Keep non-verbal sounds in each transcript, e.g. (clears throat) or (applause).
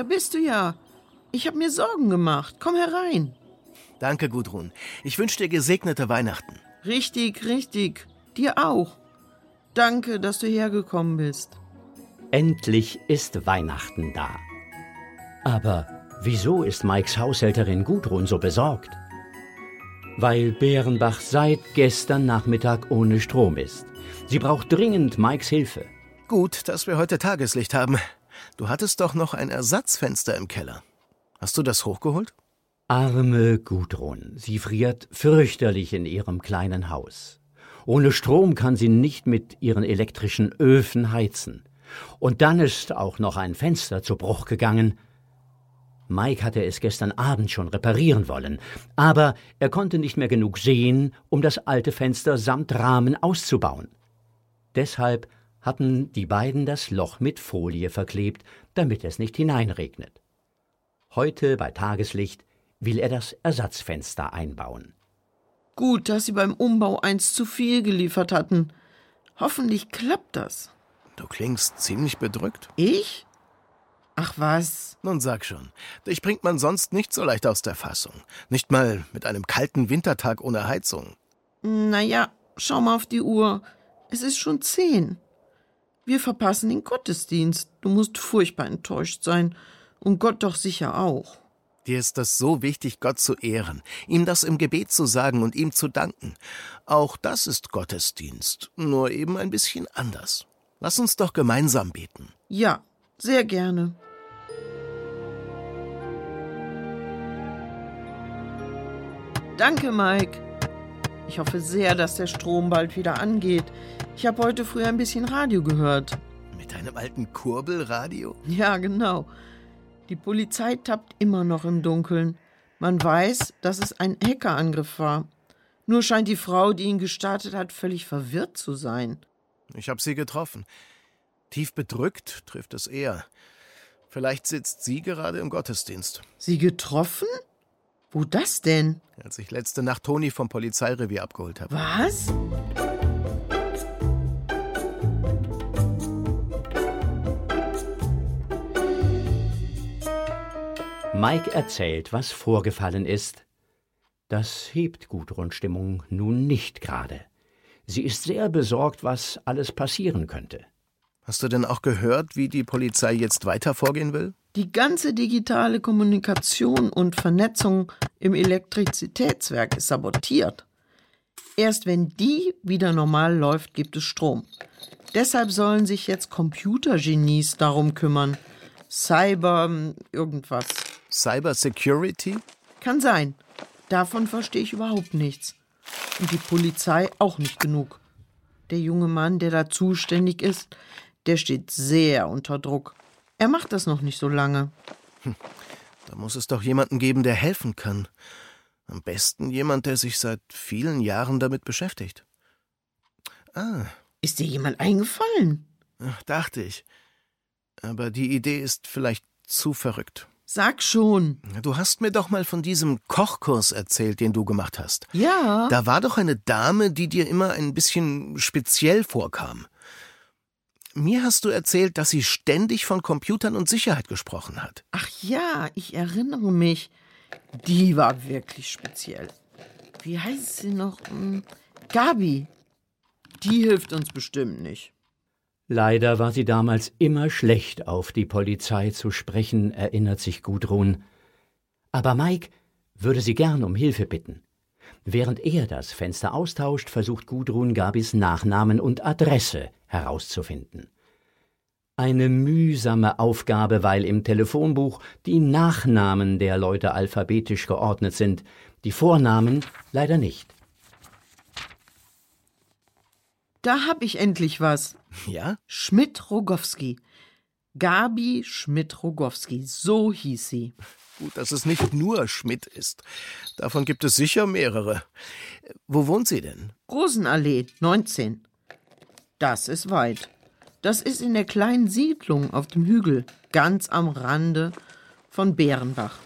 da bist du ja. Ich habe mir Sorgen gemacht. Komm herein. Danke, Gudrun. Ich wünsche dir gesegnete Weihnachten. Richtig, richtig. Dir auch. Danke, dass du hergekommen bist. Endlich ist Weihnachten da. Aber wieso ist Mikes Haushälterin Gudrun so besorgt? Weil Bärenbach seit gestern Nachmittag ohne Strom ist. Sie braucht dringend Mikes Hilfe. Gut, dass wir heute Tageslicht haben. Du hattest doch noch ein Ersatzfenster im Keller. Hast du das hochgeholt? Arme Gudrun, sie friert fürchterlich in ihrem kleinen Haus. Ohne Strom kann sie nicht mit ihren elektrischen Öfen heizen. Und dann ist auch noch ein Fenster zu Bruch gegangen. Mike hatte es gestern Abend schon reparieren wollen, aber er konnte nicht mehr genug sehen, um das alte Fenster samt Rahmen auszubauen. Deshalb hatten die beiden das Loch mit Folie verklebt, damit es nicht hineinregnet. Heute bei Tageslicht will er das Ersatzfenster einbauen. Gut, dass Sie beim Umbau eins zu viel geliefert hatten. Hoffentlich klappt das. Du klingst ziemlich bedrückt. Ich? Ach was. Nun sag schon, dich bringt man sonst nicht so leicht aus der Fassung. Nicht mal mit einem kalten Wintertag ohne Heizung. Naja, schau mal auf die Uhr. Es ist schon zehn. Wir verpassen den Gottesdienst. Du musst furchtbar enttäuscht sein. Und Gott doch sicher auch. Dir ist das so wichtig, Gott zu ehren, ihm das im Gebet zu sagen und ihm zu danken. Auch das ist Gottesdienst, nur eben ein bisschen anders. Lass uns doch gemeinsam beten. Ja, sehr gerne. Danke, Mike. Ich hoffe sehr, dass der Strom bald wieder angeht. Ich habe heute früh ein bisschen Radio gehört. Mit deinem alten Kurbelradio? Ja, genau. Die Polizei tappt immer noch im Dunkeln. Man weiß, dass es ein Hackerangriff war. Nur scheint die Frau, die ihn gestartet hat, völlig verwirrt zu sein. Ich habe sie getroffen. Tief bedrückt trifft es eher. Vielleicht sitzt sie gerade im Gottesdienst. Sie getroffen? Wo das denn? Als ich letzte Nacht Toni vom Polizeirevier abgeholt habe. Was? Mike erzählt, was vorgefallen ist. Das hebt Gudruns Stimmung nun nicht gerade. Sie ist sehr besorgt, was alles passieren könnte. Hast du denn auch gehört, wie die Polizei jetzt weiter vorgehen will? Die ganze digitale Kommunikation und Vernetzung im Elektrizitätswerk ist sabotiert. Erst wenn die wieder normal läuft, gibt es Strom. Deshalb sollen sich jetzt Computergenies darum kümmern. Cyber hm, irgendwas. Cyber Security? Kann sein. Davon verstehe ich überhaupt nichts. Und die Polizei auch nicht genug. Der junge Mann, der da zuständig ist, der steht sehr unter Druck. Er macht das noch nicht so lange. Hm, da muss es doch jemanden geben, der helfen kann. Am besten jemand, der sich seit vielen Jahren damit beschäftigt. Ah. Ist dir jemand eingefallen? Ach, dachte ich. Aber die Idee ist vielleicht zu verrückt. Sag schon. Du hast mir doch mal von diesem Kochkurs erzählt, den du gemacht hast. Ja. Da war doch eine Dame, die dir immer ein bisschen speziell vorkam. Mir hast du erzählt, dass sie ständig von Computern und Sicherheit gesprochen hat. Ach ja, ich erinnere mich. Die war wirklich speziell. Wie heißt sie noch? Hm, Gabi. Die hilft uns bestimmt nicht. Leider war sie damals immer schlecht auf die Polizei zu sprechen, erinnert sich Gudrun. Aber Mike würde sie gern um Hilfe bitten. Während er das Fenster austauscht, versucht Gudrun Gabis Nachnamen und Adresse herauszufinden. Eine mühsame Aufgabe, weil im Telefonbuch die Nachnamen der Leute alphabetisch geordnet sind, die Vornamen leider nicht. Da hab ich endlich was. Ja? Schmidt-Rogowski. Gabi Schmidt-Rogowski, so hieß sie. Gut, dass es nicht nur Schmidt ist. Davon gibt es sicher mehrere. Wo wohnt sie denn? Rosenallee, 19. Das ist weit. Das ist in der kleinen Siedlung auf dem Hügel, ganz am Rande von Bärenbach.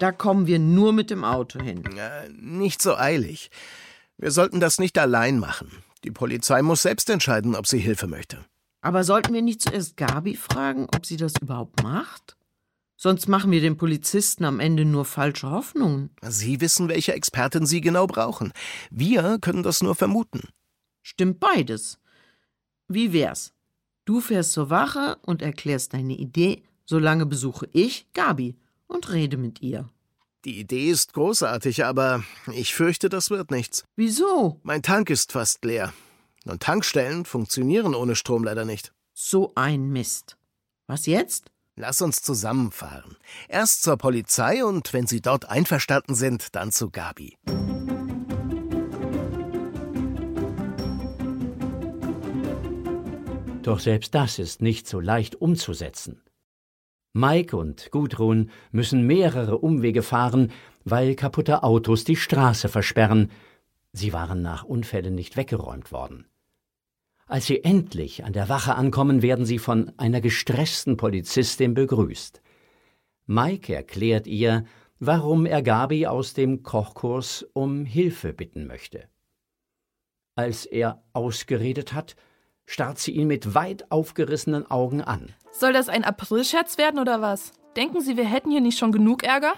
Da kommen wir nur mit dem Auto hin. Äh, nicht so eilig. Wir sollten das nicht allein machen. Die Polizei muss selbst entscheiden, ob sie Hilfe möchte. Aber sollten wir nicht zuerst Gabi fragen, ob sie das überhaupt macht? Sonst machen wir den Polizisten am Ende nur falsche Hoffnungen. Sie wissen, welche Expertin Sie genau brauchen. Wir können das nur vermuten. Stimmt beides. Wie wär's? Du fährst zur Wache und erklärst deine Idee, solange besuche ich Gabi und rede mit ihr. Die Idee ist großartig, aber ich fürchte, das wird nichts. Wieso? Mein Tank ist fast leer. Und Tankstellen funktionieren ohne Strom leider nicht. So ein Mist. Was jetzt? Lass uns zusammenfahren. Erst zur Polizei und wenn Sie dort einverstanden sind, dann zu Gabi. Doch selbst das ist nicht so leicht umzusetzen. Mike und Gudrun müssen mehrere Umwege fahren, weil kaputte Autos die Straße versperren. Sie waren nach Unfällen nicht weggeräumt worden. Als sie endlich an der Wache ankommen, werden sie von einer gestressten Polizistin begrüßt. Mike erklärt ihr, warum er Gabi aus dem Kochkurs um Hilfe bitten möchte. Als er ausgeredet hat, starrt sie ihn mit weit aufgerissenen Augen an. Soll das ein Aprilscherz werden oder was? Denken Sie, wir hätten hier nicht schon genug Ärger?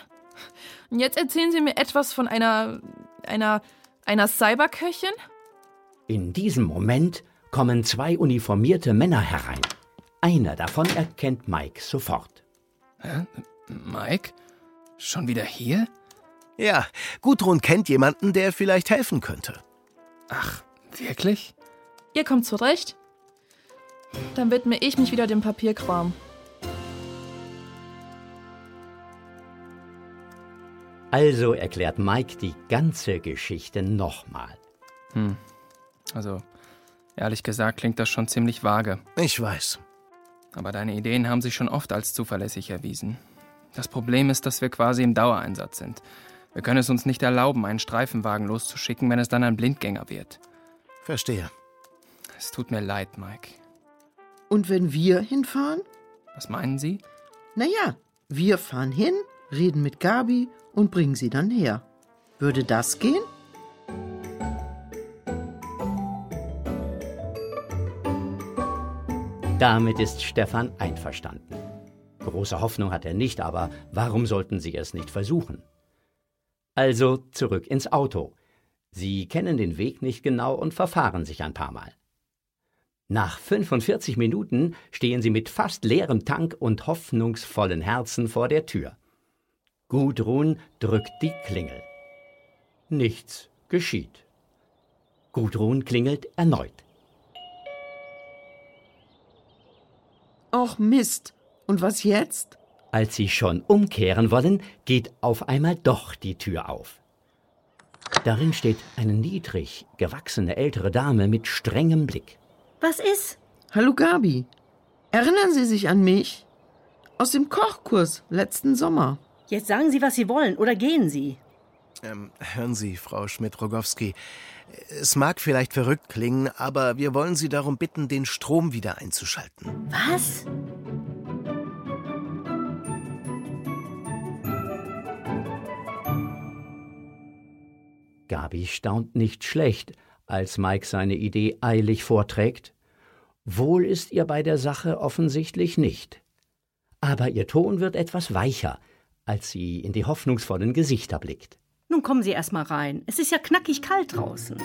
Und jetzt erzählen Sie mir etwas von einer. einer. einer Cyberköchin? In diesem Moment kommen zwei uniformierte Männer herein. Einer davon erkennt Mike sofort. Hä? Mike? Schon wieder hier? Ja, Gudrun kennt jemanden, der vielleicht helfen könnte. Ach, wirklich? Ihr kommt zurecht? Dann widme ich mich wieder dem Papierkram. Also erklärt Mike die ganze Geschichte nochmal. Hm. Also, ehrlich gesagt klingt das schon ziemlich vage. Ich weiß. Aber deine Ideen haben sich schon oft als zuverlässig erwiesen. Das Problem ist, dass wir quasi im Dauereinsatz sind. Wir können es uns nicht erlauben, einen Streifenwagen loszuschicken, wenn es dann ein Blindgänger wird. Verstehe. Es tut mir leid, Mike. Und wenn wir hinfahren? Was meinen Sie? Naja, wir fahren hin, reden mit Gabi und bringen sie dann her. Würde das gehen? Damit ist Stefan einverstanden. Große Hoffnung hat er nicht, aber warum sollten sie es nicht versuchen? Also zurück ins Auto. Sie kennen den Weg nicht genau und verfahren sich ein paar Mal. Nach 45 Minuten stehen sie mit fast leerem Tank und hoffnungsvollen Herzen vor der Tür. Gudrun drückt die Klingel. Nichts geschieht. Gudrun klingelt erneut. Och Mist. Und was jetzt? Als sie schon umkehren wollen, geht auf einmal doch die Tür auf. Darin steht eine niedrig gewachsene ältere Dame mit strengem Blick. Was ist? Hallo Gabi. Erinnern Sie sich an mich? Aus dem Kochkurs letzten Sommer. Jetzt sagen Sie, was Sie wollen, oder gehen Sie. Ähm, hören Sie, Frau Schmidt-Rogowski. Es mag vielleicht verrückt klingen, aber wir wollen Sie darum bitten, den Strom wieder einzuschalten. Was? Gabi staunt nicht schlecht, als Mike seine Idee eilig vorträgt. Wohl ist ihr bei der Sache offensichtlich nicht. Aber ihr Ton wird etwas weicher, als sie in die hoffnungsvollen Gesichter blickt. Nun kommen Sie erst mal rein. Es ist ja knackig kalt draußen.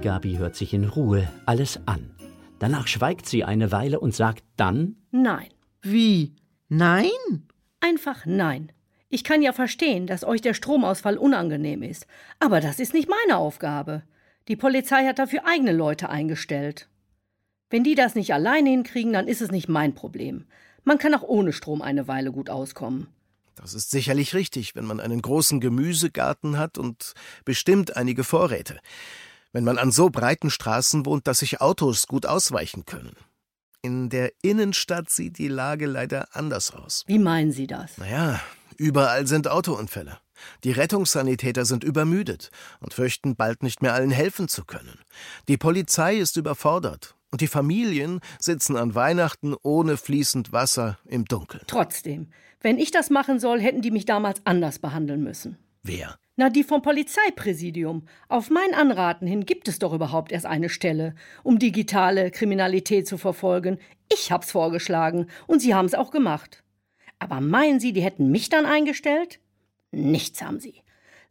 Gabi hört sich in Ruhe alles an. Danach schweigt sie eine Weile und sagt dann Nein. Wie? Nein? Einfach nein. Ich kann ja verstehen, dass euch der Stromausfall unangenehm ist. Aber das ist nicht meine Aufgabe. Die Polizei hat dafür eigene Leute eingestellt. Wenn die das nicht alleine hinkriegen, dann ist es nicht mein Problem. Man kann auch ohne Strom eine Weile gut auskommen. Das ist sicherlich richtig, wenn man einen großen Gemüsegarten hat und bestimmt einige Vorräte. Wenn man an so breiten Straßen wohnt, dass sich Autos gut ausweichen können. In der Innenstadt sieht die Lage leider anders aus. Wie meinen Sie das? Naja, überall sind Autounfälle. Die Rettungssanitäter sind übermüdet und fürchten, bald nicht mehr allen helfen zu können. Die Polizei ist überfordert und die Familien sitzen an Weihnachten ohne fließend Wasser im Dunkeln. Trotzdem, wenn ich das machen soll, hätten die mich damals anders behandeln müssen. Wer? Na, die vom Polizeipräsidium. Auf mein Anraten hin gibt es doch überhaupt erst eine Stelle, um digitale Kriminalität zu verfolgen. Ich hab's vorgeschlagen und Sie haben's auch gemacht. Aber meinen Sie, die hätten mich dann eingestellt? Nichts haben Sie.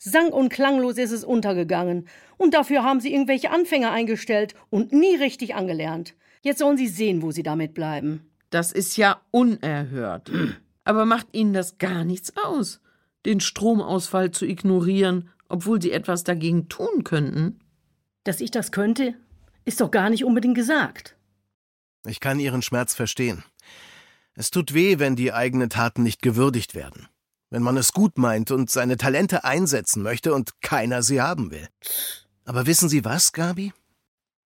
Sang und klanglos ist es untergegangen. Und dafür haben Sie irgendwelche Anfänger eingestellt und nie richtig angelernt. Jetzt sollen Sie sehen, wo Sie damit bleiben. Das ist ja unerhört. (clears throat) Aber macht Ihnen das gar nichts aus, den Stromausfall zu ignorieren, obwohl Sie etwas dagegen tun könnten? Dass ich das könnte, ist doch gar nicht unbedingt gesagt. Ich kann Ihren Schmerz verstehen. Es tut weh, wenn die eigenen Taten nicht gewürdigt werden. Wenn man es gut meint und seine Talente einsetzen möchte und keiner sie haben will. Aber wissen Sie was, Gabi?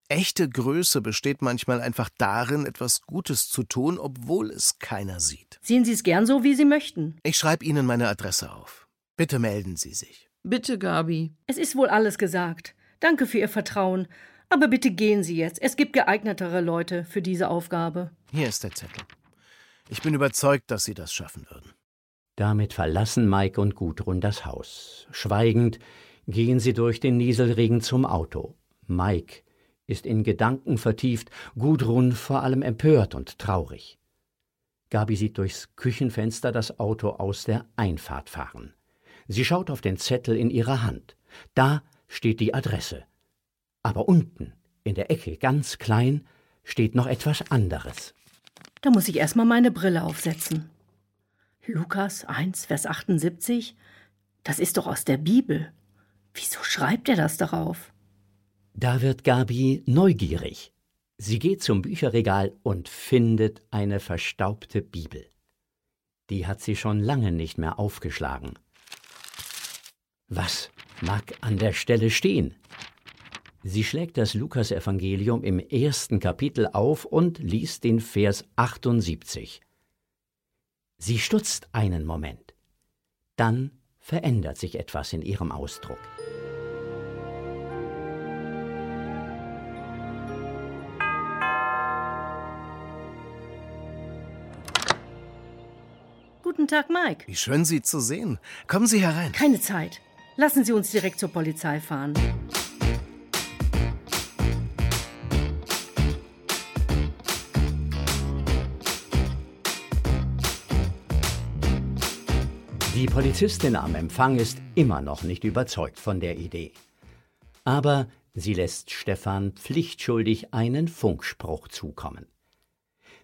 Echte Größe besteht manchmal einfach darin, etwas Gutes zu tun, obwohl es keiner sieht. Sehen Sie es gern so, wie Sie möchten. Ich schreibe Ihnen meine Adresse auf. Bitte melden Sie sich. Bitte, Gabi. Es ist wohl alles gesagt. Danke für Ihr Vertrauen. Aber bitte gehen Sie jetzt. Es gibt geeignetere Leute für diese Aufgabe. Hier ist der Zettel. Ich bin überzeugt, dass Sie das schaffen würden. Damit verlassen Mike und Gudrun das Haus. Schweigend gehen sie durch den Nieselregen zum Auto. Mike ist in Gedanken vertieft, Gudrun vor allem empört und traurig. Gabi sieht durchs Küchenfenster das Auto aus der Einfahrt fahren. Sie schaut auf den Zettel in ihrer Hand. Da steht die Adresse. Aber unten, in der Ecke, ganz klein, steht noch etwas anderes. Da muss ich erstmal meine Brille aufsetzen. Lukas 1, Vers 78? Das ist doch aus der Bibel. Wieso schreibt er das darauf? Da wird Gabi neugierig. Sie geht zum Bücherregal und findet eine verstaubte Bibel. Die hat sie schon lange nicht mehr aufgeschlagen. Was mag an der Stelle stehen? Sie schlägt das Lukasevangelium im ersten Kapitel auf und liest den Vers 78. Sie stutzt einen Moment. Dann verändert sich etwas in ihrem Ausdruck. Guten Tag, Mike. Wie schön, Sie zu sehen. Kommen Sie herein. Keine Zeit. Lassen Sie uns direkt zur Polizei fahren. Polizistin am Empfang ist immer noch nicht überzeugt von der Idee. Aber sie lässt Stefan pflichtschuldig einen Funkspruch zukommen.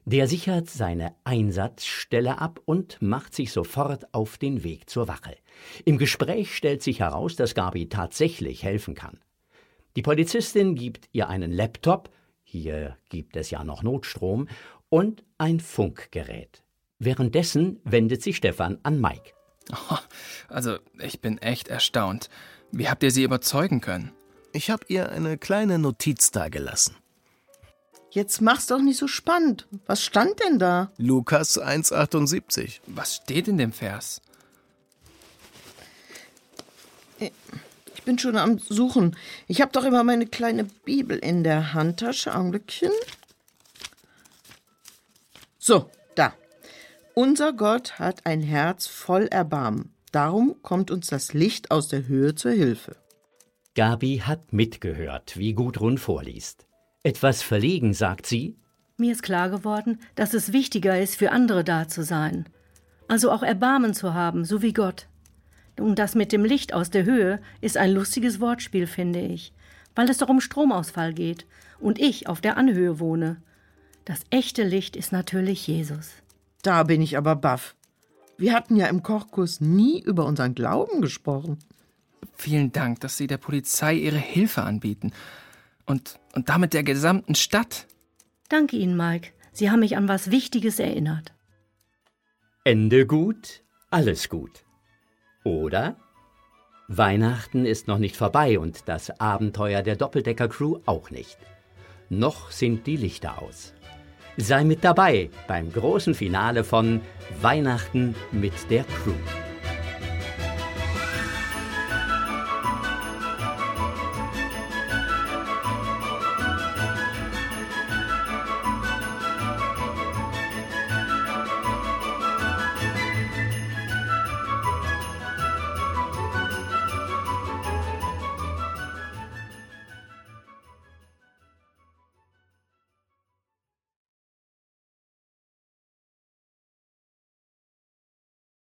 Der sichert seine Einsatzstelle ab und macht sich sofort auf den Weg zur Wache. Im Gespräch stellt sich heraus, dass Gabi tatsächlich helfen kann. Die Polizistin gibt ihr einen Laptop, hier gibt es ja noch Notstrom, und ein Funkgerät. Währenddessen wendet sich Stefan an Mike. Oh, (laughs) also, ich bin echt erstaunt. Wie habt ihr sie überzeugen können? Ich habe ihr eine kleine Notiz dagelassen. Jetzt mach's doch nicht so spannend. Was stand denn da? Lukas 1,78. Was steht in dem Vers? Ich bin schon am Suchen. Ich habe doch immer meine kleine Bibel in der Handtasche. Augenblickchen. So. Unser Gott hat ein Herz voll Erbarmen. Darum kommt uns das Licht aus der Höhe zur Hilfe. Gabi hat mitgehört, wie Gudrun vorliest. Etwas verlegen sagt sie. Mir ist klar geworden, dass es wichtiger ist, für andere da zu sein. Also auch Erbarmen zu haben, so wie Gott. Und das mit dem Licht aus der Höhe ist ein lustiges Wortspiel, finde ich, weil es doch um Stromausfall geht und ich auf der Anhöhe wohne. Das echte Licht ist natürlich Jesus. Da bin ich aber baff. Wir hatten ja im Kochkurs nie über unseren Glauben gesprochen. Vielen Dank, dass Sie der Polizei Ihre Hilfe anbieten. Und, und damit der gesamten Stadt. Danke Ihnen, Mike. Sie haben mich an was Wichtiges erinnert. Ende gut, alles gut. Oder? Weihnachten ist noch nicht vorbei und das Abenteuer der Doppeldecker-Crew auch nicht. Noch sind die Lichter aus. Sei mit dabei beim großen Finale von Weihnachten mit der Crew.